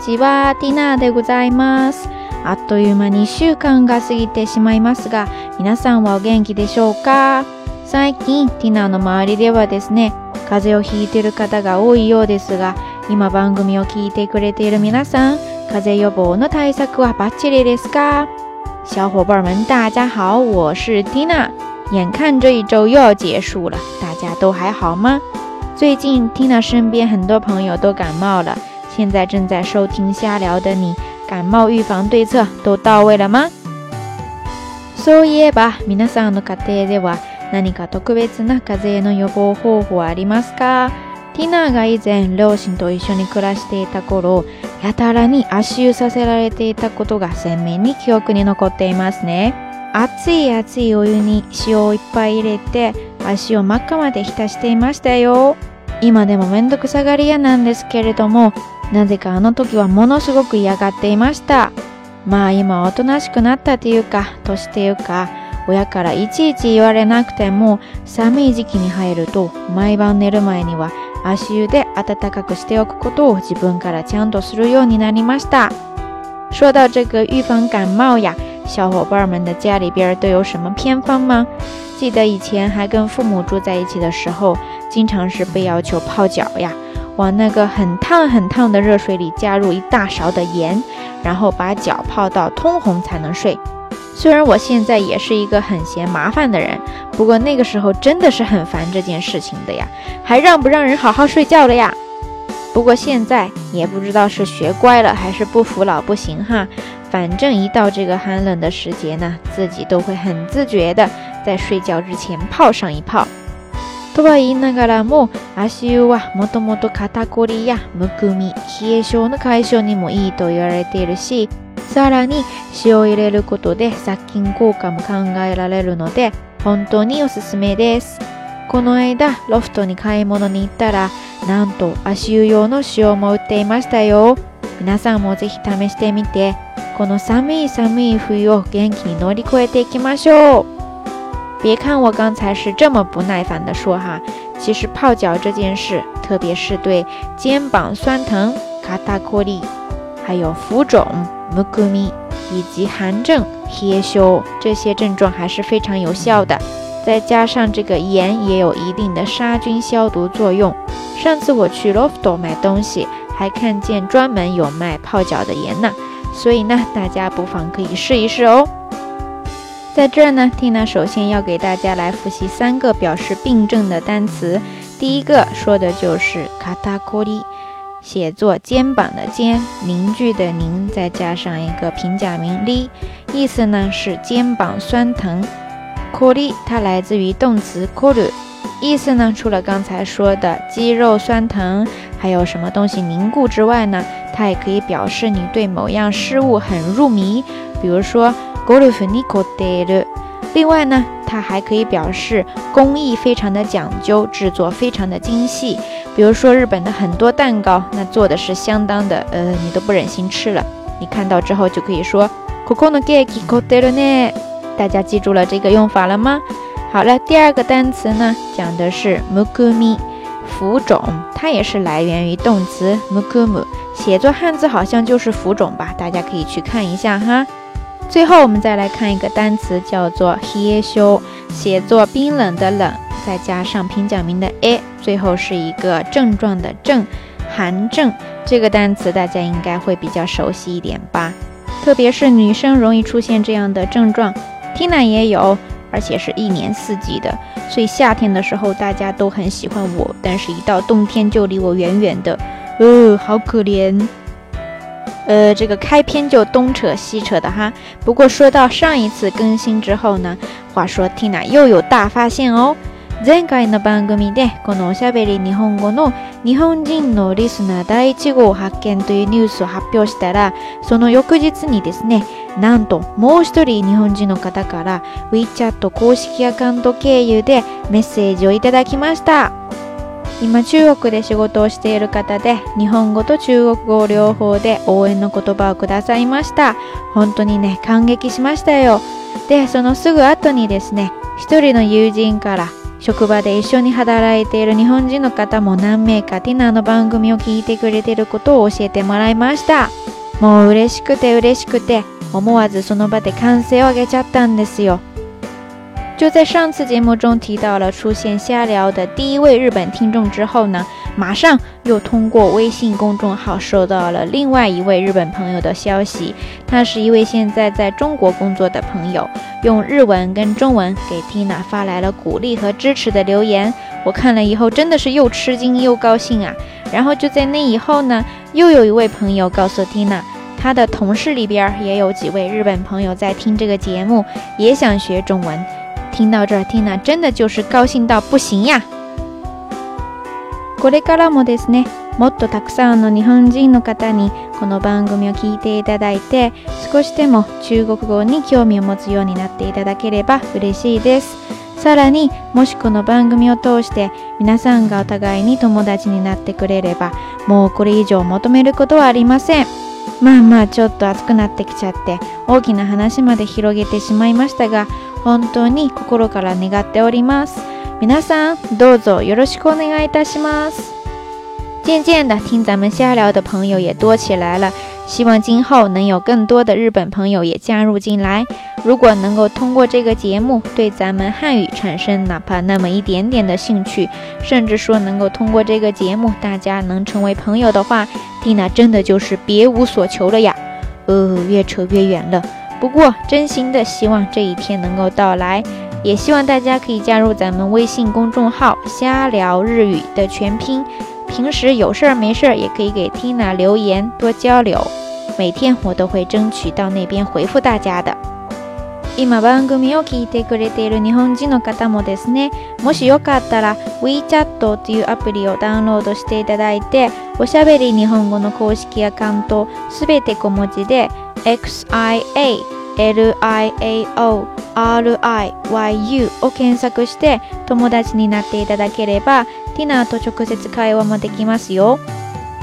ちは、ティナでございます。あっという間に1週間が過ぎてしまいますが、皆さんはお元気でしょうか最近、ティナの周りではですね、風邪をひいてる方が多いようですが、今番組を聞いてくれている皆さん、風邪予防の対策はバッチリですか小伙伴们，大家好，我是ティナー。眼看这一周又要结束了，大家都还好吗？最近ティナ身边很多朋友都感冒了，现在正在收听瞎聊的你，感冒预防对策都到位了吗？そういえば、皆さんの家庭では何か特別な風邪の予防方法ありますかティナが以前、両親と一緒に暮らしていた頃、やたらに足湯させられていたことが鮮明に記憶に残っていますね。熱い熱いお湯に塩をいっぱい入れて、足を真っ赤まで浸していましたよ。今でもめんどくさがり屋なんですけれども、なぜかあの時はものすごく嫌がっていましたまあ今おとなしくなったというか年っていうか親からいちいち言われなくても寒い時期に入ると毎晩寝る前には足湯で暖かくしておくことを自分からちゃんとするようになりました。说到这个预防感冒呀，小伙伴们的家里边都有什么偏方吗？记得以前还跟父母住在一起的时候，经常是被要求泡脚呀。往那个很烫很烫的热水里加入一大勺的盐，然后把脚泡到通红才能睡。虽然我现在也是一个很嫌麻烦的人，不过那个时候真的是很烦这件事情的呀，还让不让人好好睡觉了呀？不过现在也不知道是学乖了还是不服老不行哈，反正一到这个寒冷的时节呢，自己都会很自觉的在睡觉之前泡上一泡。とは言いながらも足湯はもともと肩こりやむくみ冷え性の解消にもいいと言われているしさらに塩を入れることで殺菌効果も考えられるので本当におすすめですこの間ロフトに買い物に行ったらなんと足湯用の塩も売っていましたよ皆さんもぜひ試してみてこの寒い寒い冬を元気に乗り越えていきましょう别看我刚才是这么不耐烦的说哈，其实泡脚这件事，特别是对肩膀酸疼、卡达阔力，还有浮肿、木谷米以及寒症、黑休这些症状还是非常有效的。再加上这个盐也有一定的杀菌消毒作用。上次我去洛 t o 买东西，还看见专门有卖泡脚的盐呢，所以呢，大家不妨可以试一试哦。在这儿呢，Tina 首先要给大家来复习三个表示病症的单词。第一个说的就是 k a t a k o r i 写作肩膀的肩，凝聚的凝，再加上一个平假名 li，意思呢是肩膀酸疼。k o r i 它来自于动词 k o r u 意思呢除了刚才说的肌肉酸疼，还有什么东西凝固之外呢，它也可以表示你对某样事物很入迷，比如说。グルフィニコデル。另外呢，它还可以表示工艺非常的讲究，制作非常的精细。比如说日本的很多蛋糕，那做的是相当的，呃，你都不忍心吃了。你看到之后就可以说ココのケーキコデルね。大家记住了这个用法了吗？好了，第二个单词呢，讲的是 u く i 浮肿。它也是来源于动词 mukumu，写作汉字好像就是浮肿吧？大家可以去看一下哈。最后，我们再来看一个单词，叫做 h i r s 写作冰冷的冷，再加上拼假名的 a，最后是一个症状的症，寒症。这个单词大家应该会比较熟悉一点吧？特别是女生容易出现这样的症状，听 a 也有，而且是一年四季的。所以夏天的时候大家都很喜欢我，但是一到冬天就离我远远的，呃，好可怜。呃，这个开篇就东扯西扯的哈。不过说到上一次更新之后呢，话说 Tina 又有大发现哦。前回の番組でこのおしゃべり日本語の日本人のリスナー第1号発見というニュースを発表したらその翌日にですねなんともう一人日本人の方から WeChat 公式アカウント経由でメッセージをいただきました今中国で仕事をしている方で日本語と中国語両方で応援の言葉をくださいました本当にね感激しましたよでそのすぐ後にですね一人の友人から職場で一緒に働いている日本人の方も何名かティナーの番組を聞いてくれてることを教えてもらいましたもう嬉しくて嬉しくて思わずその場で歓声を上げちゃったんですよ就在上次节目中提到了出现瞎聊的第一位日本听众之后呢，马上又通过微信公众号收到了另外一位日本朋友的消息。他是一位现在在中国工作的朋友，用日文跟中文给 Tina 发来了鼓励和支持的留言。我看了以后真的是又吃惊又高兴啊！然后就在那以后呢，又有一位朋友告诉 Tina，他的同事里边也有几位日本朋友在听这个节目，也想学中文。听到这儿，Tina 真的就是高兴到不行呀！これからもですね、もっとたくさんの日本人の方にこの番組を聞いていただいて、少しでも中国語に興味を持つようになっていただければ嬉しいです。さらにもしこの番組を通して皆さんがお互いに友達になってくれればもうこれ以上求めることはありませんまあまあちょっと熱くなってきちゃって大きな話まで広げてしまいましたが本当に心から願っております。皆さんどうぞよろしくお願いいたします。渐渐的，听咱们瞎聊的朋友也多起来了。希望今后能有更多的日本朋友也加入进来。如果能够通过这个节目对咱们汉语产生哪怕那么一点点的兴趣，甚至说能够通过这个节目大家能成为朋友的话，蒂娜真的就是别无所求了呀。哦，越扯越远了。不过，真心的希望这一天能够到来，也希望大家可以加入咱们微信公众号“瞎聊日语”的全拼。平时有事儿没事儿也可以给 Tina 留言多交流，每天我都会争取到那边回复大家的。今番組を聞いてくれている日本人の方もですね。もしよかったら WeChat というアプリをダウンロードしていただいて、おしゃべり日本語の公式アカウントすべて小文字で。XIALIAORIYU を検索して友達になっていただければティナーと直接会話もできますよ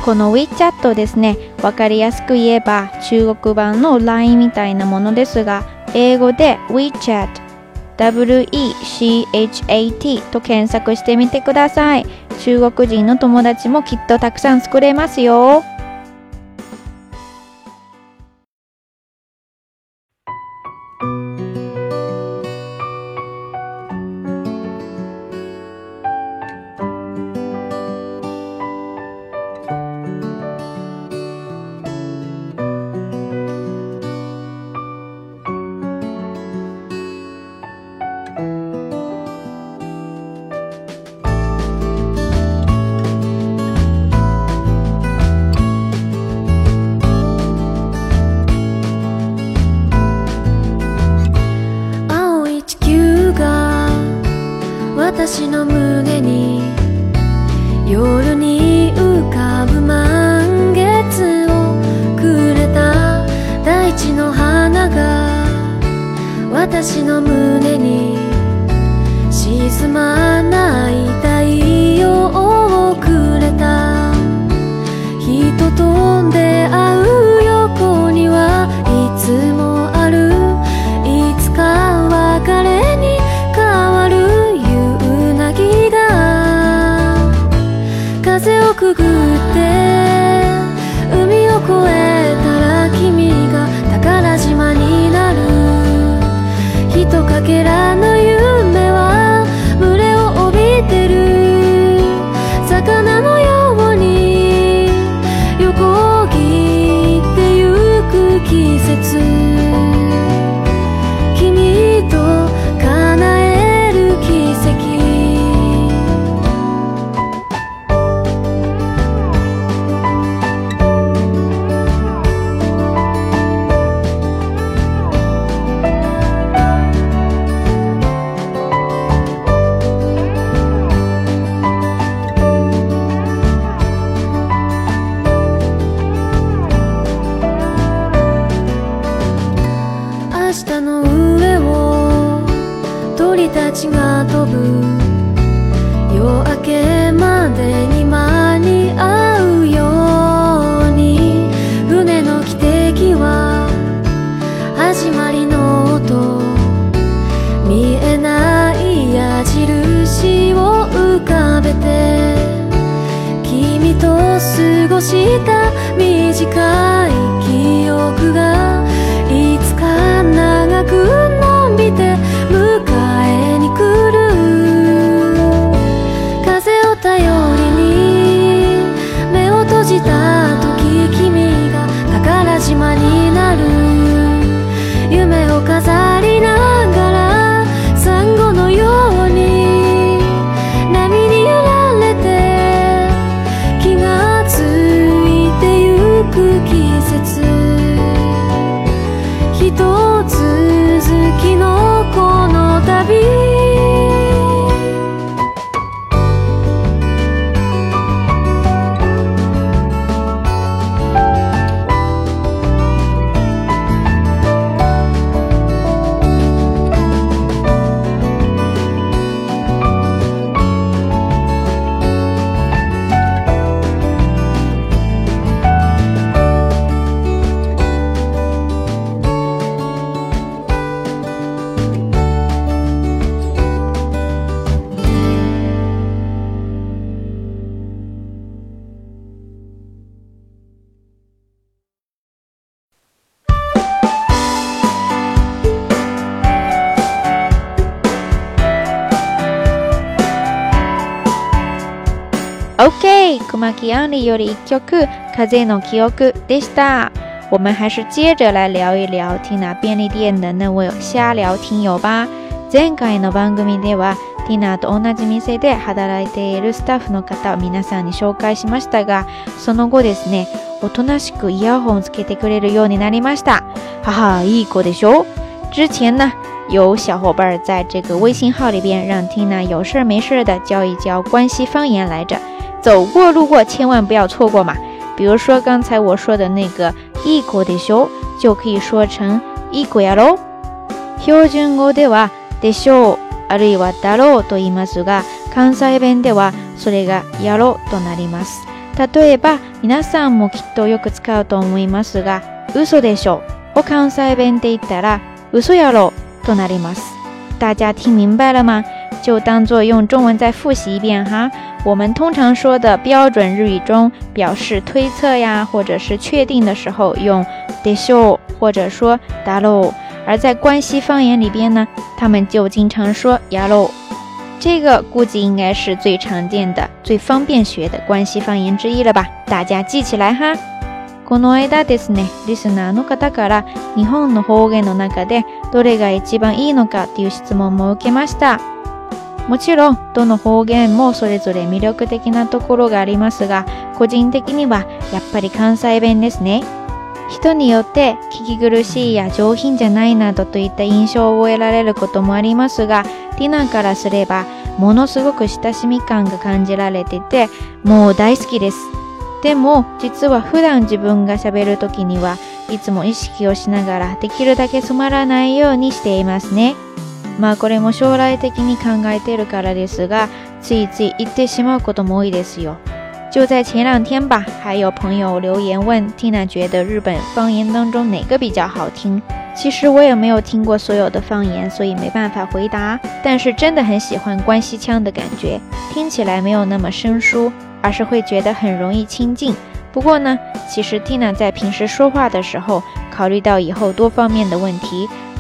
この WeChat ですね分かりやすく言えば中国版の LINE みたいなものですが英語で WeChat WECHAT と検索してみてください中国人の友達もきっとたくさん作れますよ recuerdo. 马吉安里有一曲“風の記憶”でした。我们还是接着来聊一聊ティナ便利店的那位瞎聊听友吧。前回の番組ではティナと同じ店で働いているスタッフの方を皆さんに紹介しましたが、その後ですね、おとなしくイヤホンつけてくれるようになりました。はは、いい子でしょ之前呢，有小伙伴在这个微信号里边让ティナ a 有事没事的教一教关西方言来着。走过路过，千万不要错过嘛！比如说刚才我说的那个“一个的少”，就可以说成“一个呀喽”。標準語では「でしょう」あるいは「だろう」と言いますが、関西弁ではそれが「やろ」となります。例えば皆さんもきっとよく使うと思いますが、「嘘でしょう」を関西弁で言ったら「嘘やろ」となります。大家听明白了吗？就当做用中文再复习一遍哈。我们通常说的标准日语中，表示推测呀，或者是确定的时候，用でしょう，或者说だろう。而在关西方言里边呢，他们就经常说やろう。这个估计应该是最常见的、最方便学的关西方言之一了吧？大家记起来哈。もちろんどの方言もそれぞれ魅力的なところがありますが個人的にはやっぱり関西弁ですね人によって聞き苦しいや上品じゃないなどといった印象を得られることもありますがティナからすればものすごく親しみ感が感じられててもう大好きですでも実は普段自分が喋るとる時にはいつも意識をしながらできるだけ染まらないようにしていますね。まあこれも将来的に考えているからですが、ついつい行ってしまうことも多いですよ。就在前两天吧，还有朋友留言问，Tina 觉得日本方言当中哪个比较好听？其实我也没有听过所有的方言，所以没办法回答。但是真的很喜欢关西腔的感觉，听起来没有那么生疏，而是会觉得很容易亲近。不过呢，其实 Tina 在平时说话的时候，考虑到以后多方面的问题。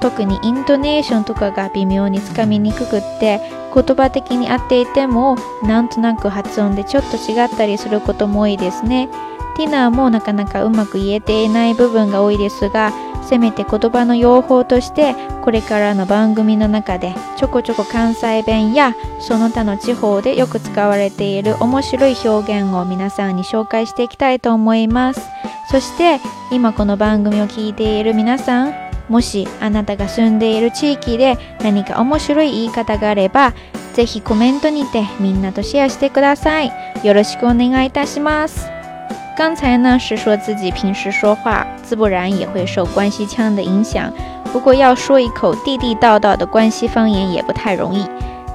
特にイントネーションとかが微妙につかみにくくって言葉的に合っていてもなんとなく発音でちょっと違ったりすることも多いですねティナーもなかなかうまく言えていない部分が多いですがせめて言葉の用法としてこれからの番組の中でちょこちょこ関西弁やその他の地方でよく使われている面白い表現を皆さんに紹介していきたいと思いますそして今この番組を聞いている皆さんもしあなたが住んでいる地域で何か面白い言い方があれば、ぜひコメントにてみんなとシェアしてください。有了この愛だします。刚才呢是说自己平时说话，自不然也会受关西腔的影响。不过要说一口地地道道的关西方言也不太容易，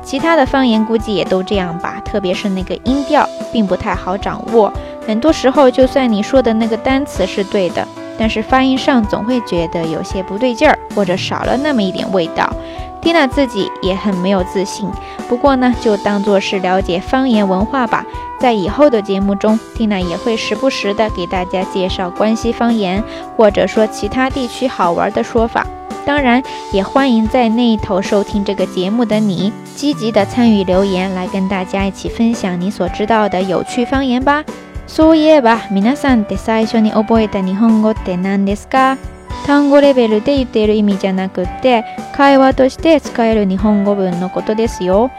其他的方言估计也都这样吧，特别是那个音调并不太好掌握。很多时候，就算你说的那个单词是对的。但是发音上总会觉得有些不对劲儿，或者少了那么一点味道。蒂娜自己也很没有自信，不过呢，就当做是了解方言文化吧。在以后的节目中，蒂娜也会时不时的给大家介绍关西方言，或者说其他地区好玩的说法。当然，也欢迎在那头收听这个节目的你，积极的参与留言，来跟大家一起分享你所知道的有趣方言吧。そういえば皆さんって最初に覚えた日本語って何ですか単語レベルで言っている意味じゃなくって会話として使える日本語文のことですよ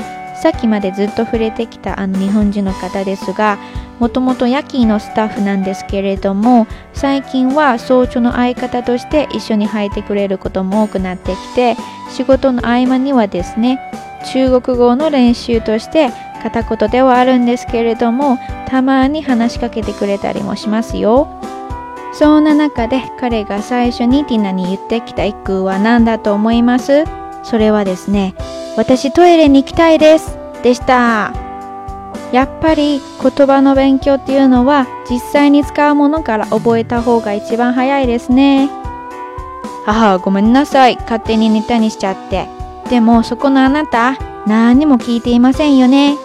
さっきまでずっと触れてきたあの日本人の方ですがもともと夜勤のスタッフなんですけれども最近は早朝の相方として一緒に入ってくれることも多くなってきて仕事の合間にはですね中国語の練習として片言ではあるんですけれどもたまに話しかけてくれたりもしますよそんな中で彼が最初にティナに言ってきた一句は何だと思いますそれはですね私トイレに行きたいですでしたやっぱり言葉の勉強っていうのは実際に使うものから覚えた方が一番早いですね母はごめんなさい勝手にネタにしちゃってでもそこのあなた何にも聞いていませんよね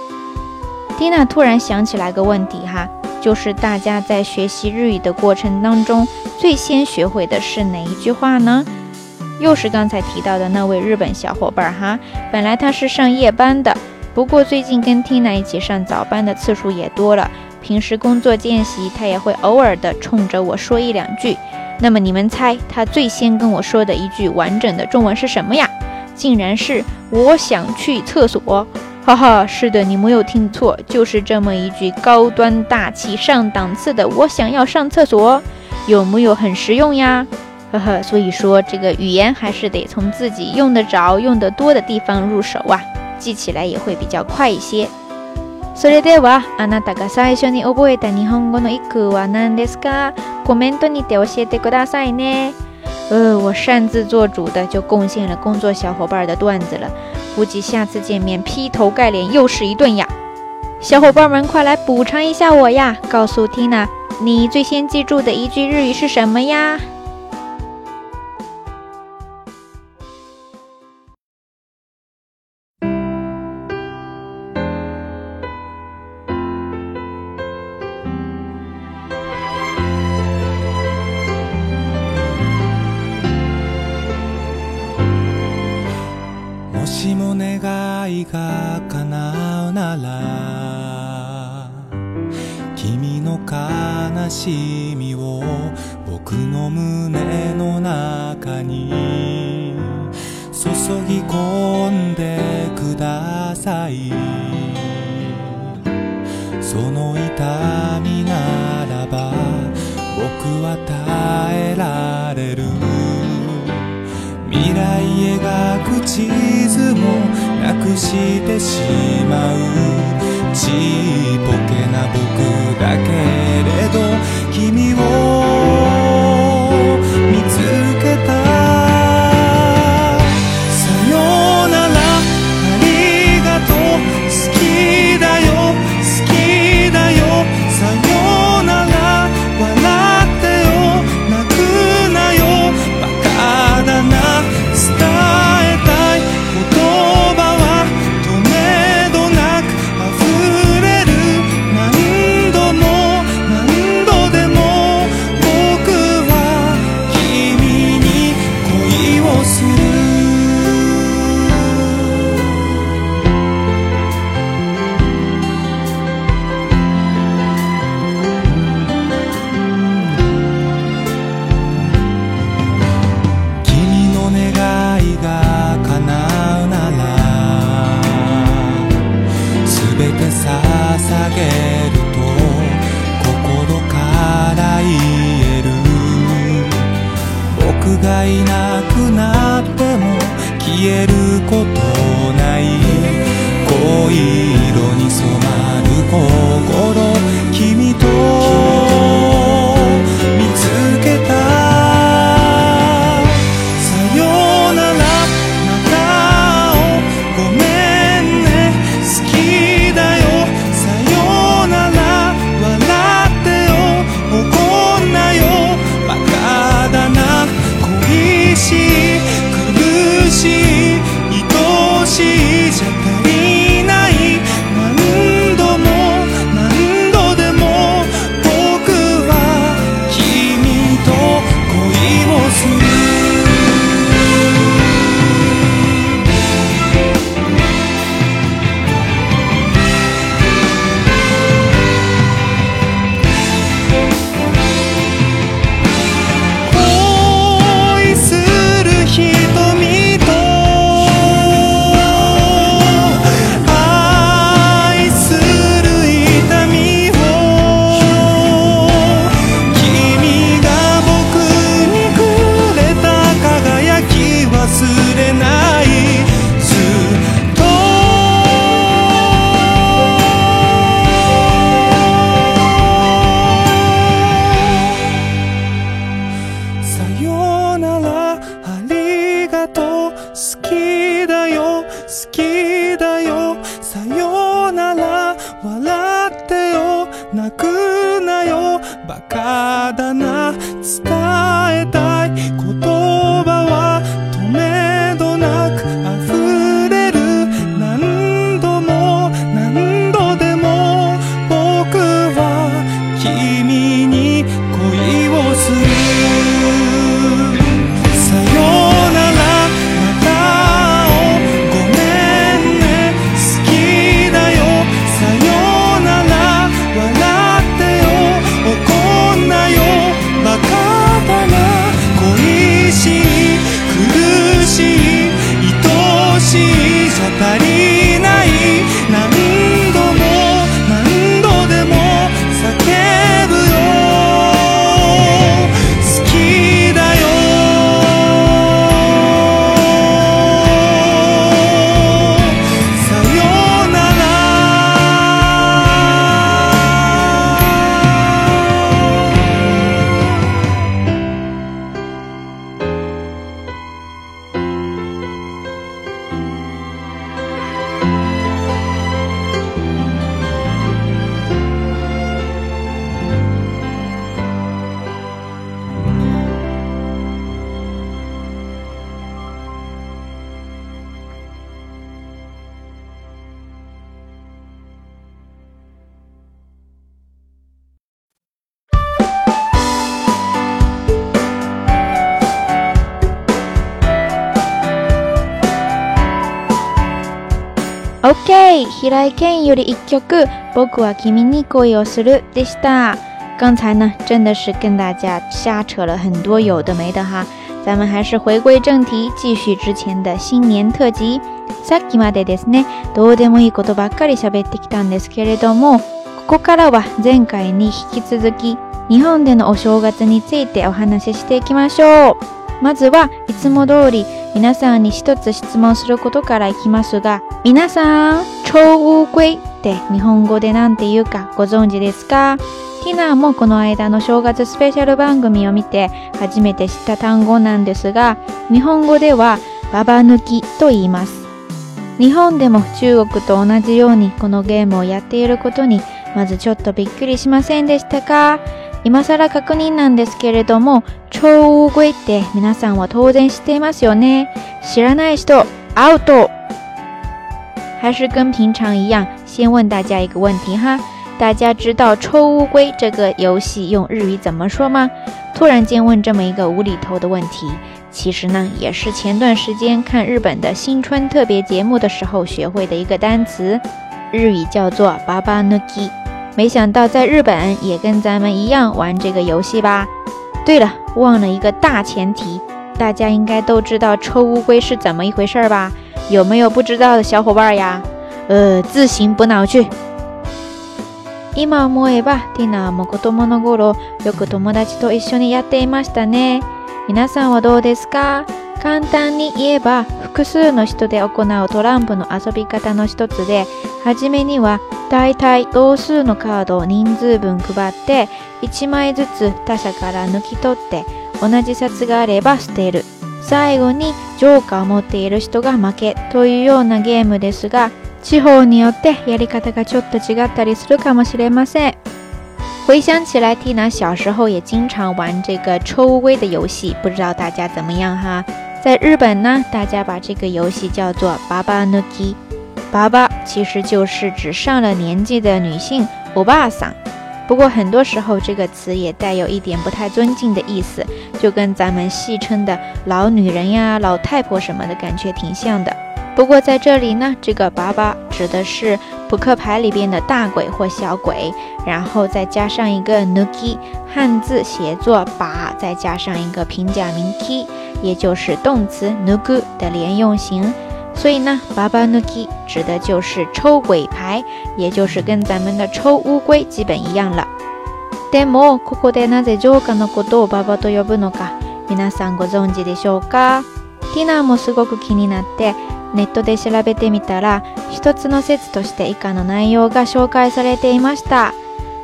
蒂娜突然想起来个问题哈，就是大家在学习日语的过程当中，最先学会的是哪一句话呢？又是刚才提到的那位日本小伙伴哈，本来他是上夜班的，不过最近跟蒂娜一起上早班的次数也多了，平时工作间隙他也会偶尔的冲着我说一两句。那么你们猜他最先跟我说的一句完整的中文是什么呀？竟然是我想去厕所。哈哈，是的，你没有听错，就是这么一句高端大气上档次的。我想要上厕所，有木有很实用呀？呵呵，所以说这个语言还是得从自己用得着、用得多的地方入手啊，记起来也会比较快一些。それでは、あなたが最初に覚えた日本語の一句は何ですか？コメントにて教えてくださいね。呃，我擅自做主的就贡献了工作小伙伴的段子了。估计下次见面劈头盖脸又是一顿呀！小伙伴们，快来补偿一下我呀！告诉缇娜，你最先记住的一句日语是什么呀？村井健より一曲《僕は君に恋をする》でした。刚才呢，真的是跟大家瞎扯了很多有的没的哈。咱们还是回归正题，继续之前的新年特辑。さっきまでですね、どうでもいいことばっかり喋ってきたんですけれども、ここからは前回に引き続き日本でのお正月についてお話ししていきましょう。まずはいつも通り皆さんに一つ質問することからいきますが、皆さん、超乌龟って日本語で何て言うかご存知ですかティナもこの間の正月スペシャル番組を見て初めて知った単語なんですが、日本語ではババ抜きと言います。日本でも中国と同じようにこのゲームをやっていることにまずちょっとびっくりしませんでしたか今更確認なんですけれども、超大いって皆さんは当然知っていますよね。知らない人、アウト还是跟平常一样，先问大家一个问题哈，大家知道抽乌龟这个游戏用日语怎么说吗？突然间问这么一个无厘头的问题，其实呢也是前段时间看日本的新春特别节目的时候学会的一个单词，日语叫做巴巴抜基”。没想到在日本也跟咱们一样玩这个游戏吧？对了，忘了一个大前提，大家应该都知道抽乌龟是怎么一回事儿吧？有没有不知道的小伙伴呀？呃，自行补脑去。今思えば、ティナも子供の頃、よく友達と一緒にやっていましたね。皆さんはどうですか簡単に言えば、複数の人で行うトランプの遊び方の一つで、はじめには大体同数のカードを人数分配って、1枚ずつ他者から抜き取って、同じ札があれば捨てる。最後にジョーーを持っている人が負けというようなゲームですが、地方によってやり方がちょっと違ったりするかもしれません。回想起來，蒂娜小时候也经常玩这个抽烏龜的游戏，不知道大家怎么样哈？在日本呢，大家把这个游戏叫做“爸爸の棋”，爸爸其实就是指上了年纪的女性“お巴桑。不过很多时候这个词也带有一点不太尊敬的意思，就跟咱们戏称的老女人呀、老太婆什么的感觉挺像的。不过在这里呢，这个“把把”指的是扑克牌里边的大鬼或小鬼，然后再加上一个 n u k i 汉字写作“把”，再加上一个平假名 k i 也就是动词 n u k u 的连用型。所以呢，八八抜き指的就是抽鬼牌，也就是跟咱们的抽乌龟基本一样了。でもここでなぜジョーカーのことをババと呼ぶのか、皆さんご存知でしょうか？ティナーもすごく気になって。ネットで調べてみたら一つの説として以下の内容が紹介されていました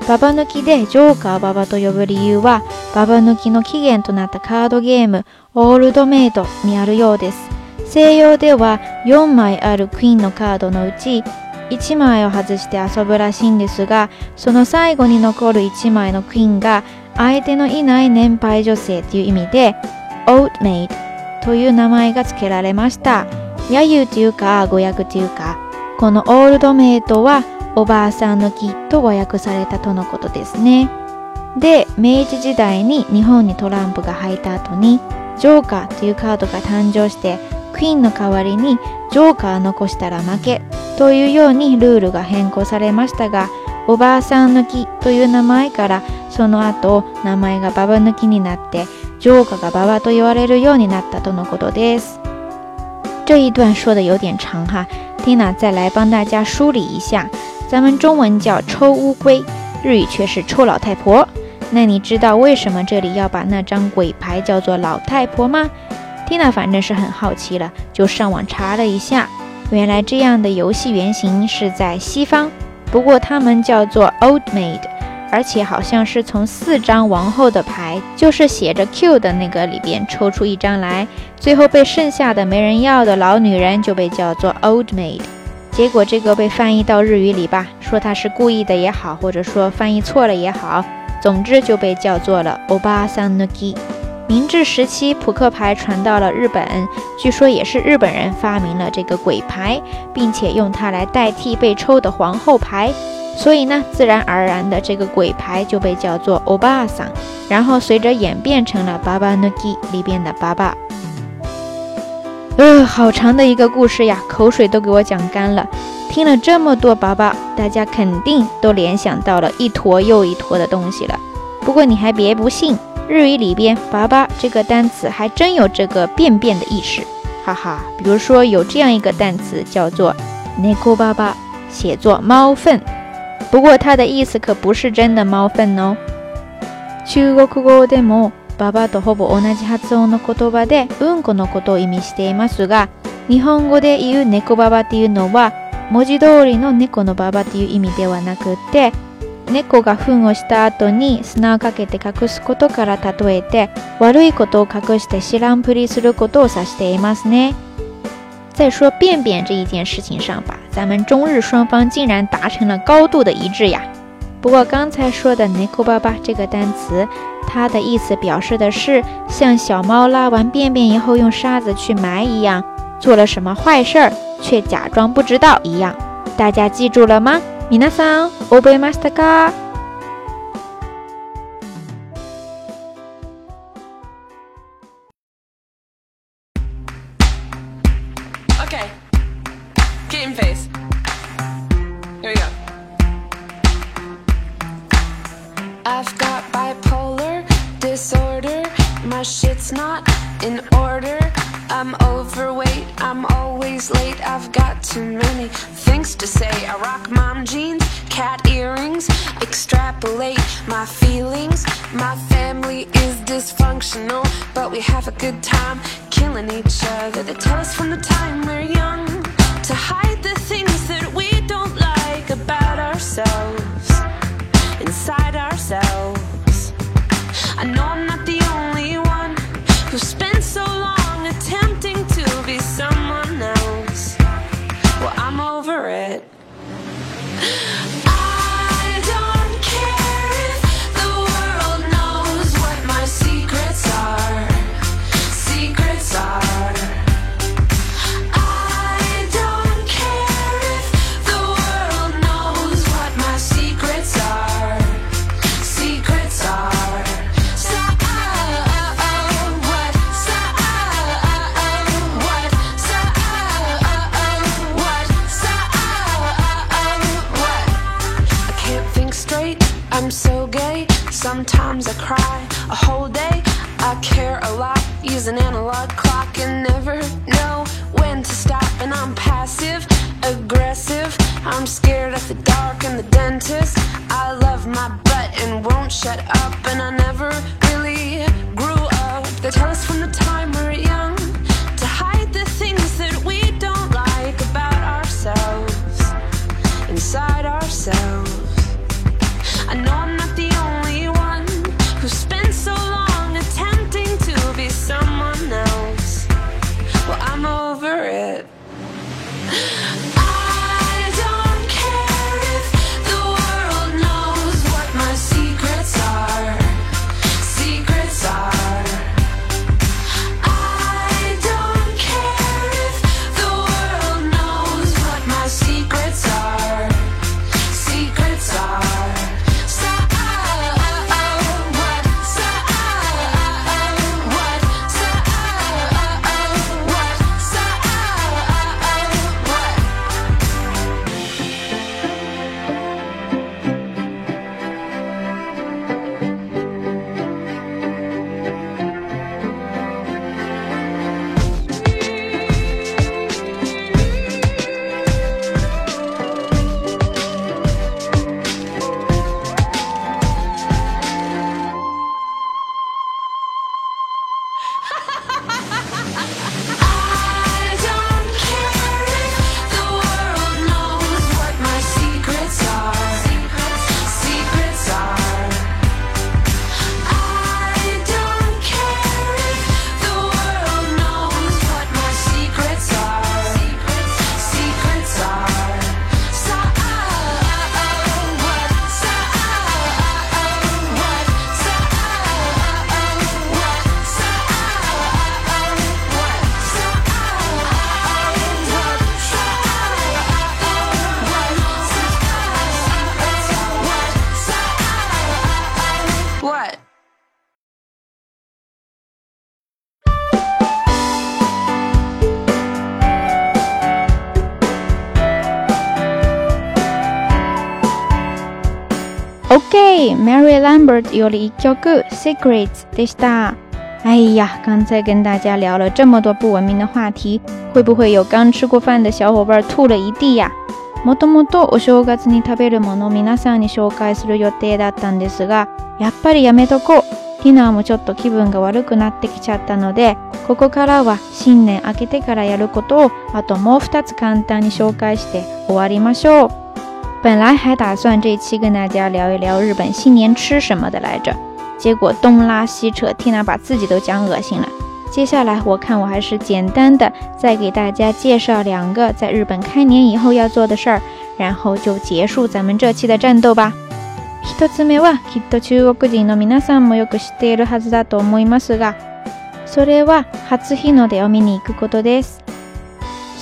ババ抜きでジョーカーババと呼ぶ理由はババ抜きの起源となったカードゲームオールドメイドにあるようです西洋では4枚あるクイーンのカードのうち1枚を外して遊ぶらしいんですがその最後に残る1枚のクイーンが相手のいない年配女性という意味で Old m a i という名前が付けられました揶揄というか語訳というかこのオールドメイドはおばあさんの木と和訳されたとのことですねで明治時代に日本にトランプが入った後にジョーカーというカードが誕生してクイーンの代わりにジョーカー残したら負けというようにルールが変更されましたがおばあさん抜きという名前からその後名前がババ抜きになってジョーカーがババと言われるようになったとのことです。这一段说的有点长哈，Tina 再来帮大家梳理一下。咱们中文叫抽乌龟，日语却是抽老太婆。那你知道为什么这里要把那张鬼牌叫做老太婆吗？蒂娜反正是很好奇了，就上网查了一下，原来这样的游戏原型是在西方，不过他们叫做 Old Maid，而且好像是从四张王后的牌，就是写着 Q 的那个里边抽出一张来，最后被剩下的没人要的老女人就被叫做 Old Maid。结果这个被翻译到日语里吧，说他是故意的也好，或者说翻译错了也好，总之就被叫做了 Obasanuki。明治时期，扑克牌传到了日本，据说也是日本人发明了这个鬼牌，并且用它来代替被抽的皇后牌，所以呢，自然而然的这个鬼牌就被叫做欧巴桑，然后随着演变成了巴巴诺基里边的巴巴。呃，好长的一个故事呀，口水都给我讲干了。听了这么多巴巴，大家肯定都联想到了一坨又一坨的东西了。不过你还别不信。日语里边“粑粑”这个单词还真有这个便便的意思，哈哈。比如说有这样一个单词叫做“ネコ写作猫粪，不过它的意思可不是真的猫粪哦。中国語でも“とほぼ同じ発音の言葉でうんこのことを意味していますが、日本語で言う「ネコっていうのは文字通りの猫のババっていう意味ではなくて。再说便便这一件事情上吧，咱们中日双方竟然达成了高度的一致呀。不过刚才说的“ネコババ”这个单词，它的意思表示的是像小猫拉完便便以后用沙子去埋一样，做了什么坏事儿却假装不知道一样，大家记住了吗？皆さん覚えましたか Lambert より一曲 Secrets でした。哎呀，刚才跟大家聊了这么多不文明的话题，会不会有刚吃过饭的小伙伴吐了一地呀？もともとお正月に食べるものを皆さんに紹介する予定だったんですが、やっぱりやめとこう。ディナーもちょっと気分が悪くなってきちゃったので、ここからは新年明けてからやることをあともう二つ簡単に紹介して終わりましょう。本来还打算这期跟大家聊一聊日本新年吃什么的来着，结果东拉西扯，天呐，把自己都讲恶心了。接下来我看我还是简单的再给大家介绍两个在日本开年以后要做的事儿，然后就结束咱们这期的 channel 吧。一つ目はきっと中国人の皆さんもよく知っているはずだと思いますが、それは初日の出を見に行くことです。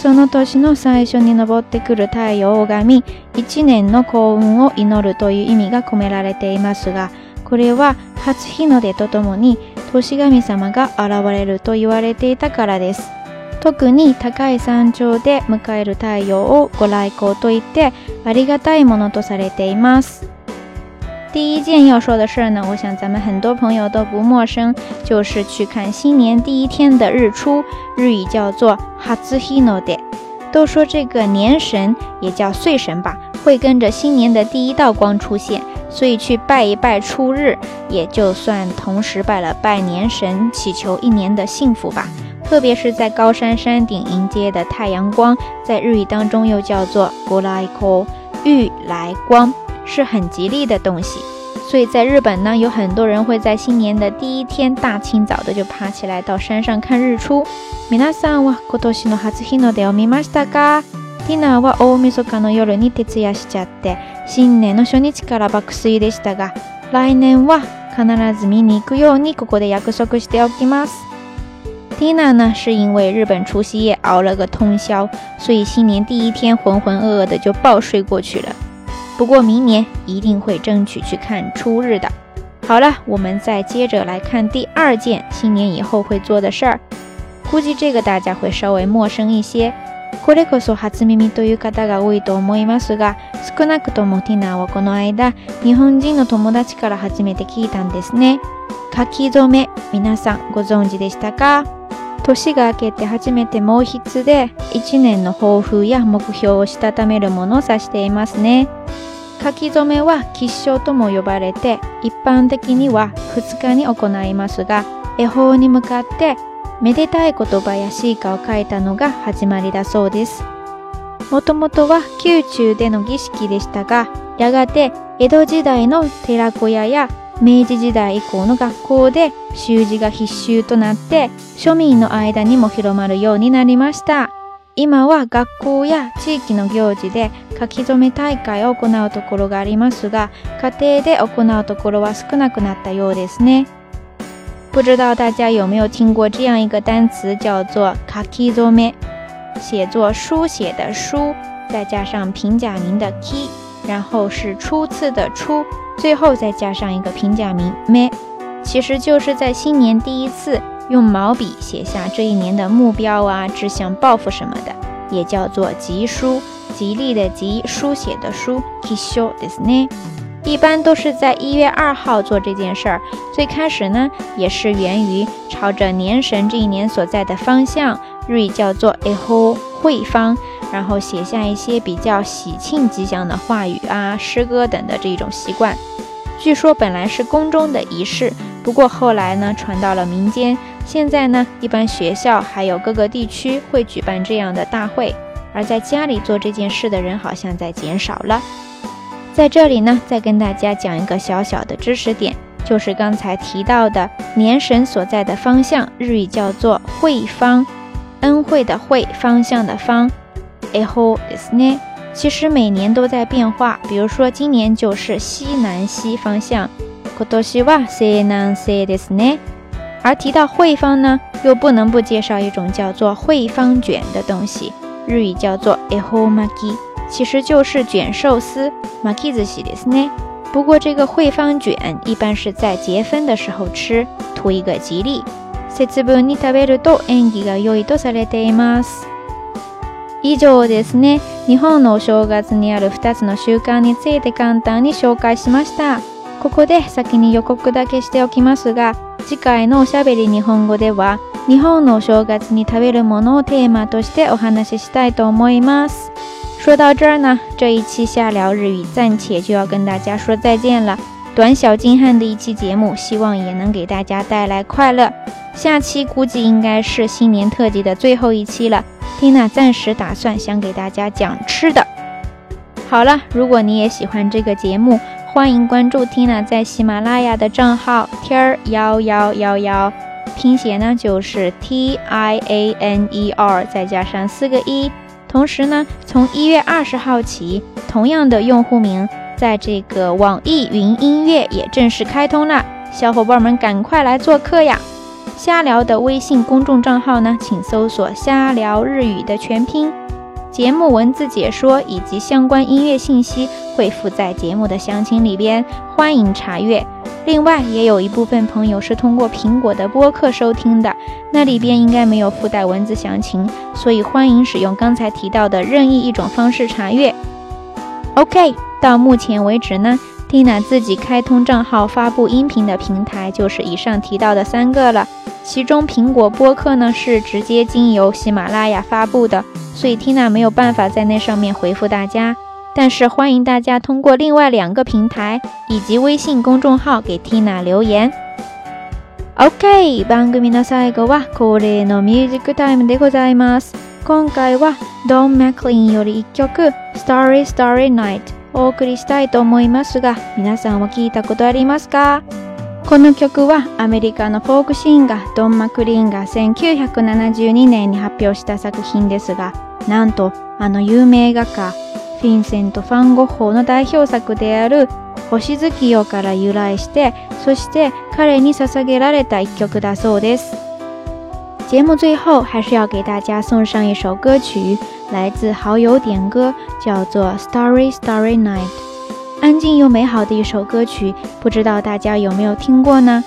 その年の最初に昇ってくる太陽を拝み、一年の幸運を祈るという意味が込められていますが、これは初日の出とともに年神様が現れると言われていたからです。特に高い山頂で迎える太陽をご来光といってありがたいものとされています。第一件要说的事儿呢，我想咱们很多朋友都不陌生，就是去看新年第一天的日出，日语叫做哈兹ヒ诺的。都说这个年神也叫岁神吧，会跟着新年的第一道光出现，所以去拜一拜初日，也就算同时拜了拜年神，祈求一年的幸福吧。特别是在高山山顶迎接的太阳光，在日语当中又叫做ブライコ，玉来光。是很吉利的东西，所以在日本呢，有很多人会在新年的第一天大清早的就爬起来到山上看日出。皆さんは今年の初日のでを見ましたか？ティナは大晦日の夜に徹夜しちゃって新年の初日から爆睡でしたが、来年は必ず見に行くようにここで約束しておきます。ティナ呢，是因为日本除夕夜熬了个通宵，所以新年第一天浑浑噩噩的就暴睡过去了。不过明年一定会争取去看初日的。好了，我们再接着来看第二件新年以后会做的事儿。估计这个大家会稍微陌生一些。ここれそ初耳とといいいう方がが、多思ます少なくともティナはこの間日本人の友達から初めて聞いたんですね。書き初め、皆さんご存知でしたか？年が明けて初めて毛筆で1年の抱負や目標をしたためるものを指していますね。書き初めは吉祥とも呼ばれて一般的には2日に行いますが恵方に向かってめでたい言葉や詩カを書いたのが始まりだそうです。もともとは宮中での儀式でしたがやがて江戸時代の寺小屋や明治時代以降の学校で習字が必修となって庶民の間にも広まるようになりました今は学校や地域の行事で書き初め大会を行うところがありますが家庭で行うところは少なくなったようですね不知道大家有没有听过这样一个单词叫做書き初め写作书写的书再加上平假名的 ki 然后是初次的初最后再加上一个平假名咩，其实就是在新年第一次用毛笔写下这一年的目标啊、志向、抱负什么的，也叫做吉书，吉利的吉”，书写的书。Kiso h d i s ne？一般都是在一月二号做这件事儿。最开始呢，也是源于朝着年神这一年所在的方向。日语叫做“诶，ほ会方，然后写下一些比较喜庆吉祥的话语啊、诗歌等的这种习惯。据说本来是宫中的仪式，不过后来呢传到了民间。现在呢，一般学校还有各个地区会举办这样的大会，而在家里做这件事的人好像在减少了。在这里呢，再跟大家讲一个小小的知识点，就是刚才提到的年神所在的方向，日语叫做“会方。恩惠的惠，方向的方，h 哎吼，是 e 其实每年都在变化，比如说今年就是西南西方向，可多西西南西的是呢。而提到惠方呢，又不能不介绍一种叫做惠方卷的东西，日语叫做 h o m a k i 其实就是卷寿司，m a ま i 子系ですね。不过这个惠方卷一般是在结婚的时候吃，图一个吉利。節分に食べると縁起が良いとされています。以上ですね、日本のお正月にある2つの習慣について簡単に紹介しました。ここで先に予告だけしておきますが、次回のおしゃべり日本語では、日本のお正月に食べるものをテーマとしてお話ししたいと思います。说到这儿呢，这一期夏聊日语暂且就要跟大家说再见了。短小精悍的一期节目，希望也能给大家带来快乐。下期估计应该是新年特辑的最后一期了。Tina 暂时打算想给大家讲吃的。好了，如果你也喜欢这个节目，欢迎关注 Tina 在喜马拉雅的账号 t i a 幺幺幺幺，拼写呢就是 T I A N E R，再加上四个一。同时呢，从一月二十号起，同样的用户名在这个网易云音乐也正式开通了，小伙伴们赶快来做客呀！瞎聊的微信公众账号呢，请搜索“瞎聊日语”的全拼。节目文字解说以及相关音乐信息会附在节目的详情里边，欢迎查阅。另外，也有一部分朋友是通过苹果的播客收听的，那里边应该没有附带文字详情，所以欢迎使用刚才提到的任意一种方式查阅。OK，到目前为止呢？Tina 自己开通账号发布音频的平台就是以上提到的三个了，其中苹果播客呢是直接经由喜马拉雅发布的，所以 Tina 没有办法在那上面回复大家，但是欢迎大家通过另外两个平台以及微信公众号给 Tina 留言。OK，番組の最後はこれのミュージック i m ムでございます。今回は Don McLean より一曲《Starry Starry Night》。お送りしたいと思いますが、皆さんは聞いたことありますかこの曲はアメリカのフォークシンガードン・マクリーンが1972年に発表した作品ですが、なんとあの有名画家フィンセント・ファン・ゴッホの代表作である星月夜から由来して、そして彼に捧げられた一曲だそうです。节目最后还是要给大家送上一首歌曲，来自好友点歌，叫做《Story Story Night》，安静又美好的一首歌曲，不知道大家有没有听过呢？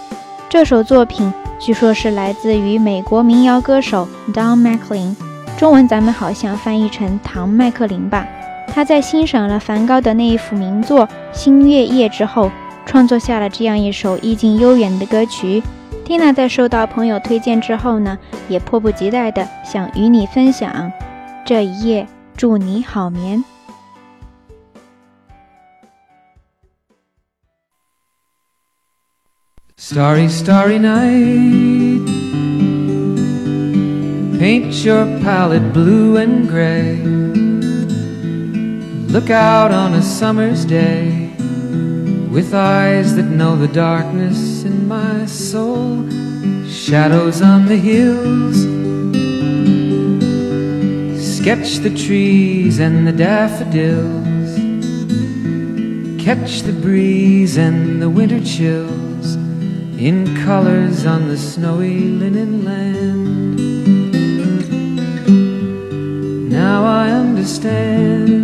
这首作品据说是来自于美国民谣歌手 Don McLean，中文咱们好像翻译成唐麦克林吧。他在欣赏了梵高的那一幅名作《星月夜》之后，创作下了这样一首意境悠远的歌曲。蒂娜在收到朋友推荐之后呢，也迫不及待的想与你分享这一夜。祝你好眠。with eyes that know the darkness in my soul, shadows on the hills. Sketch the trees and the daffodils, catch the breeze and the winter chills in colors on the snowy linen land. Now I understand.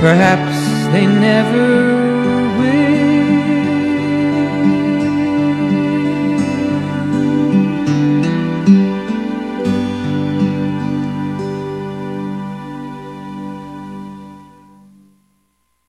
Perhaps they never